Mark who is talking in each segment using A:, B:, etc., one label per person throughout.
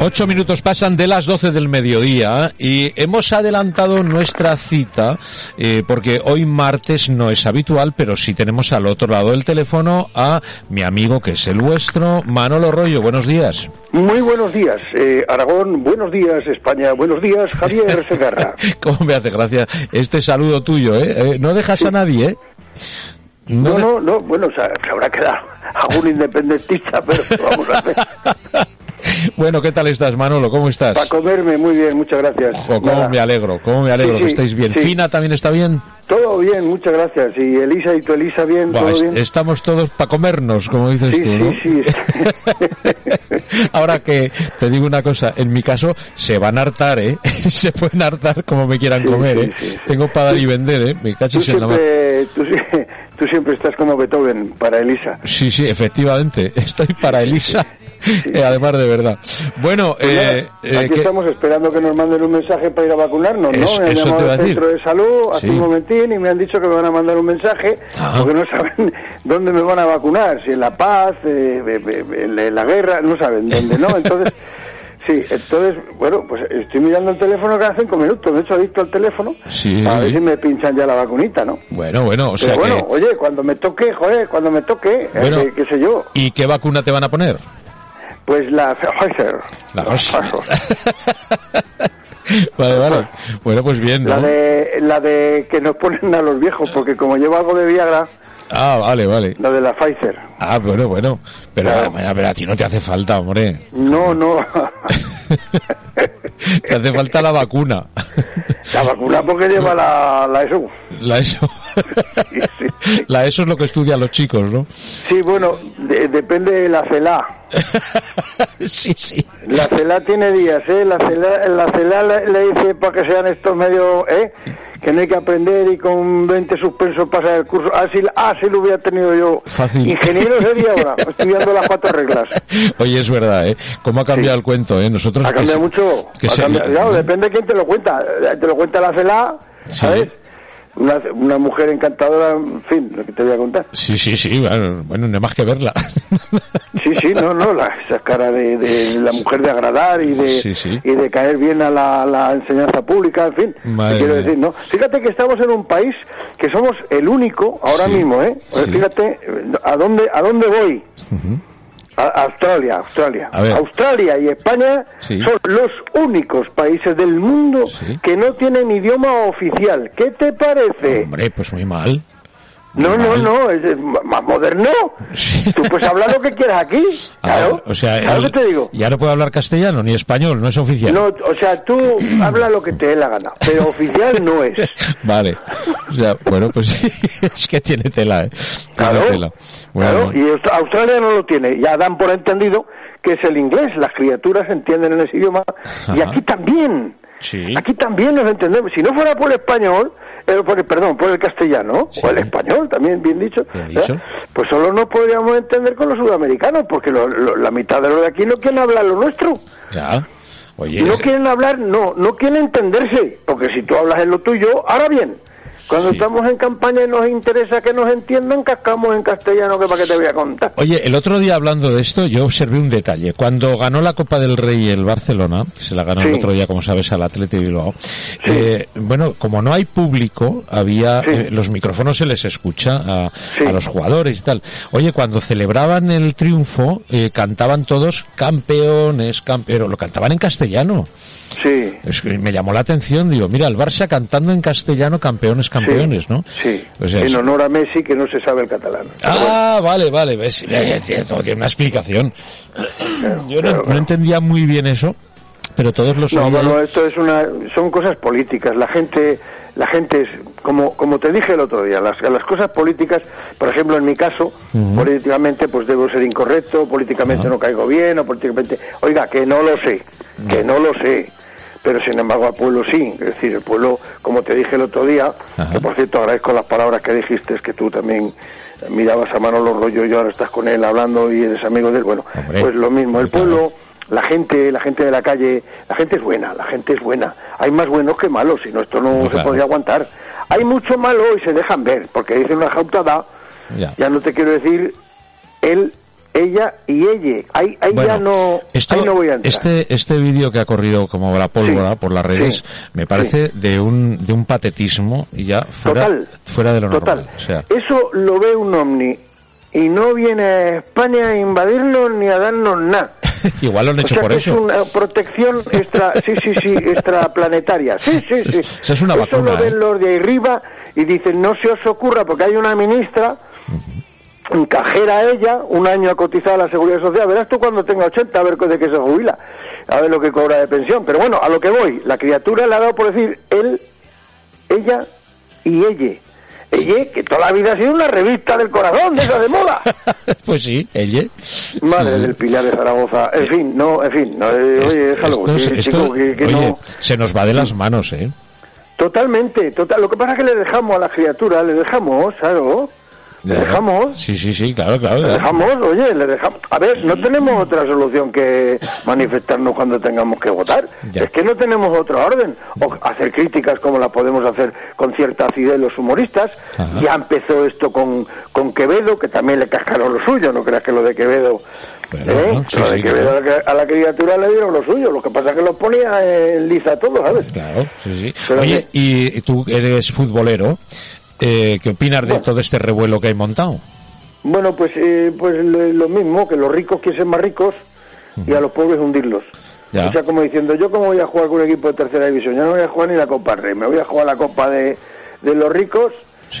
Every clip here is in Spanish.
A: Ocho minutos pasan de las doce del mediodía y hemos adelantado nuestra cita eh, porque hoy martes no es habitual, pero sí tenemos al otro lado del teléfono a mi amigo que es el vuestro, Manolo Rollo. Buenos días.
B: Muy buenos días, eh, Aragón. Buenos días, España. Buenos días, Javier Segarra.
A: ¿Cómo me hace gracia este saludo tuyo? ¿eh? eh no dejas a nadie, ¿eh?
B: No, no, no, bueno, se habrá quedado algún independentista, pero vamos a ver.
A: Bueno, ¿qué tal estás, Manolo? ¿Cómo estás?
B: Para comerme, muy bien, muchas gracias.
A: cómo me alegro, cómo me alegro que estéis bien. ¿Fina también está bien?
B: Todo bien, muchas gracias. Y Elisa y tu Elisa bien, ¿todo bien?
A: Estamos todos para comernos, como dices tú, ¿no? Sí, sí. Ahora que te digo una cosa, en mi caso se van a hartar, ¿eh? se pueden hartar como me quieran comer, ¿eh? Tengo para dar y vender, ¿eh? Me cacho
B: en la tú, tú siempre estás como Beethoven para Elisa.
A: Sí, sí, efectivamente. Estoy para Elisa eh, además de verdad. Bueno,
B: pues eh, eh, aquí estamos esperando que nos manden un mensaje para ir a vacunarnos, ¿no? me han llamado al centro de salud hace un momentín y me han dicho que me van a mandar un mensaje ah. porque no saben dónde me van a vacunar, si en La Paz, en la guerra, no saben dónde, ¿no? Entonces... Sí, entonces, bueno, pues estoy mirando el teléfono cada cinco minutos. De hecho, he visto el teléfono sí. a ver si me pinchan ya la vacunita, ¿no?
A: Bueno, bueno, o sea
B: Pero bueno, oye, cuando me toque, joder, cuando me toque, bueno, qué sé yo.
A: ¿Y qué vacuna te van a poner?
B: Pues la Pfizer.
A: La vale, vale. Bueno, pues bien, ¿no?
B: La de, la de que nos ponen a los viejos, porque como llevo algo de Viagra...
A: Ah, vale, vale.
B: La de la Pfizer.
A: Ah, bueno, bueno. Pero, a, ti no te hace falta, hombre.
B: No, no.
A: te hace falta la vacuna.
B: La vacuna porque lleva la, la ESO.
A: La ESO. La ESO es lo que estudian los chicos, ¿no?
B: Sí, bueno, depende de la CELA.
A: sí, sí.
B: La CELA tiene días, ¿eh? La CELA, la CELA le, dice para que sean estos medio, ¿eh? que no hay que aprender y con 20 suspensos pasar el curso. Así, así lo hubiera tenido yo.
A: Fácil.
B: Ingeniero sería ahora, estudiando las cuatro reglas.
A: Oye, es verdad, ¿eh? ¿Cómo ha cambiado el cuento, eh? Nosotros...
B: Ha cambiado mucho. Claro, depende de quién te lo cuenta. Te lo cuenta la CELA, ¿sabes? Una, una mujer encantadora, en fin, lo que te voy a contar.
A: Sí, sí, sí, bueno, bueno no hay más que verla.
B: Sí, sí, no, no, la, esa cara de, de la mujer de agradar y de, y de caer bien a la, la enseñanza pública, en fin, quiero decir, ¿no? Fíjate que estamos en un país que somos el único, ahora mismo, ¿eh? Fíjate, ¿a dónde, a dónde voy? Australia, Australia. Australia y España son los únicos países del mundo que no tienen idioma oficial. ¿Qué te parece?
A: Hombre, pues muy mal.
B: No, no, no, es más moderno. Tú puedes hablar lo que quieras aquí. Ah, claro.
A: o sea, claro te digo. Ya no puedo hablar castellano ni español, no es oficial.
B: No, o sea, tú habla lo que te dé la gana, pero oficial no es.
A: Vale. O sea, bueno, pues sí, es que tiene tela, ¿eh?
B: claro. claro, y Australia no lo tiene. Ya dan por entendido que es el inglés. Las criaturas entienden en ese idioma. Y aquí también. Sí. Aquí también nos entendemos. Si no fuera por el español, por perdón, por el castellano, o el español, también bien dicho, pues solo no podríamos entender con los sudamericanos, porque la mitad de los de aquí no quieren hablar lo nuestro.
A: Ya.
B: no quieren hablar, no, no quieren entenderse, porque si tú hablas en lo tuyo, ahora bien, cuando estamos en campaña y nos interesa que nos entiendan, cascamos en castellano, que para qué te voy a contar.
A: Oye, el otro día hablando de esto, yo observé un detalle. Cuando ganó la Copa del Rey el Barcelona, se la ganó el otro día, como sabes, al Atleti Bilbao, eh, bueno, como no hay público, había, eh, los micrófonos se les escucha a, los jugadores y tal. Oye, cuando celebraban el triunfo, eh, cantaban todos campeones, campeones, lo cantaban en castellano.
B: Sí.
A: me llamó la atención, digo, mira, el Barça cantando en castellano campeones, campeones, ¿no?
B: Sí, en honor a Messi que no se sabe el catalán.
A: Ah, vale, vale, es cierto, tiene una explicación. Yo no, entendía muy bien eso. Pero todos los
B: No, bueno, esto es una, son cosas políticas. La gente, la gente es, como, como te dije el otro día, las, las cosas políticas, por ejemplo, en mi caso, políticamente, pues debo ser incorrecto, políticamente no caigo bien, o políticamente, oiga, que no lo sé, que no lo sé pero sin embargo al pueblo sí. Es decir, el pueblo, como te dije el otro día, que por cierto agradezco las palabras que dijiste, es que tú también mirabas a mano los rollos y ahora estás con él hablando y eres amigo de él. Bueno, pues lo mismo, el pueblo, la gente, la gente de la calle, la gente es buena, la gente es buena. Hay más buenos que malos, si no esto no se podría aguantar. Hay mucho malo y se dejan ver, porque dicen una jautada, ya. ya no te quiero decir él ella y ella. Ahí, ahí ya no, ahí no voy a entrar.
A: Este, este vídeo que ha corrido como la pólvora por las redes me parece de un de un patetismo y ya fuera, fuera de lo
B: total. Eso lo ve un ovni y no viene a España a invadirnos ni a darnos nada.
A: Igual lo han hecho por eso.
B: Es una protección extra, sí, sí, sí, extraplanetaria. Sí, sí, sí.
A: Eso es una
B: Eso lo ven
A: ¿eh?
B: los de arriba y dicen, no se os ocurra, porque hay una ministra cajera ella, un año a cotizar a la seguridad social, verás tú cuando tenga 80 a ver de qué se jubila, a ver lo que cobra de pensión. Pero bueno, a lo que voy, la criatura le ha dado por decir él, ella y ella. Ella, que toda la vida ha sido una revista del corazón, de esa de moda.
A: pues sí, ella.
B: Madre del Pilar de Zaragoza. En fin, no, en fin, no, eh, oye, déjalo.
A: oye, se nos va de las manos, ¿eh?
B: Totalmente, total. Lo que pasa es que le dejamos a la criatura, le dejamos, claro, ¿Le dejamos?
A: Sí, sí, sí, claro, claro.
B: ¿Le dejamos? Oye, le dejamos. A ver, no tenemos otra solución que manifestarnos cuando tengamos que votar. Es que no tenemos otra orden. O hacer críticas como la podemos hacer con cierta acidez los humoristas. Ya empezó esto con, con Quevedo, que también le cascaron lo suyo. No creas que lo de Quevedo. ¿eh? lo de Quevedo a la criatura le dieron lo suyo. Lo que pasa es que lo ponía en lisa todo, ¿sabes?
A: Claro, sí, sí. Oye, y tú eres futbolero. Eh, ¿Qué opinas de todo este revuelo que hay montado?
B: Bueno, pues, eh, pues lo mismo, que los ricos quieren ser más ricos y a los pobres hundirlos. O sea, como diciendo, yo como voy a jugar con un equipo de tercera división, ya no voy a jugar ni la Copa Rey, me voy a jugar la Copa de, los ricos.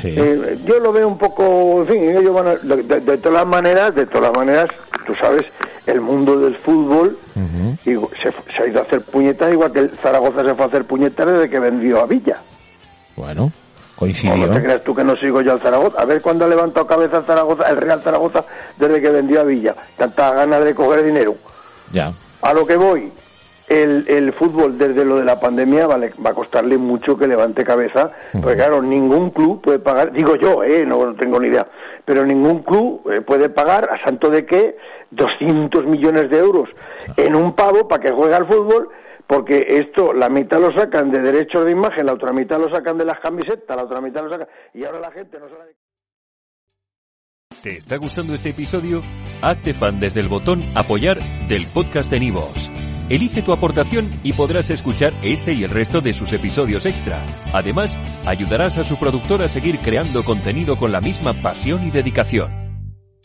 B: Eh, yo lo veo un poco, en fin, ellos van de, todas las maneras, de todas las maneras, tú sabes, el mundo del fútbol y se, se, ha ido a hacer puñetas, igual que el Zaragoza se fue a hacer puñetas desde que vendió a Villa.
A: Bueno. Coincidió.
B: No, te creas tú que no sigo yo al Zaragoza. A ver cuándo ha levantado cabeza el Zaragoza, el Real Zaragoza, desde que vendió a Villa. Tanta ganas de coger dinero.
A: Ya.
B: A lo que voy, el, el fútbol desde lo de la pandemia vale, va a costarle mucho que levante cabeza, porque claro, ningún club puede pagar, digo yo, eh, no, tengo ni idea, pero ningún club eh, puede pagar, a santo de qué, 200 millones de euros en un pavo para que juegue al fútbol porque esto la mitad lo sacan de derechos de imagen, la otra mitad lo sacan de las camisetas, la otra mitad lo sacan y ahora la gente no sabe.
C: ¿Te está gustando este episodio? Hazte fan desde el botón apoyar del podcast de Nivos. Elige tu aportación y podrás escuchar este y el resto de sus episodios extra. Además, ayudarás a su productor a seguir creando contenido con la misma pasión y dedicación.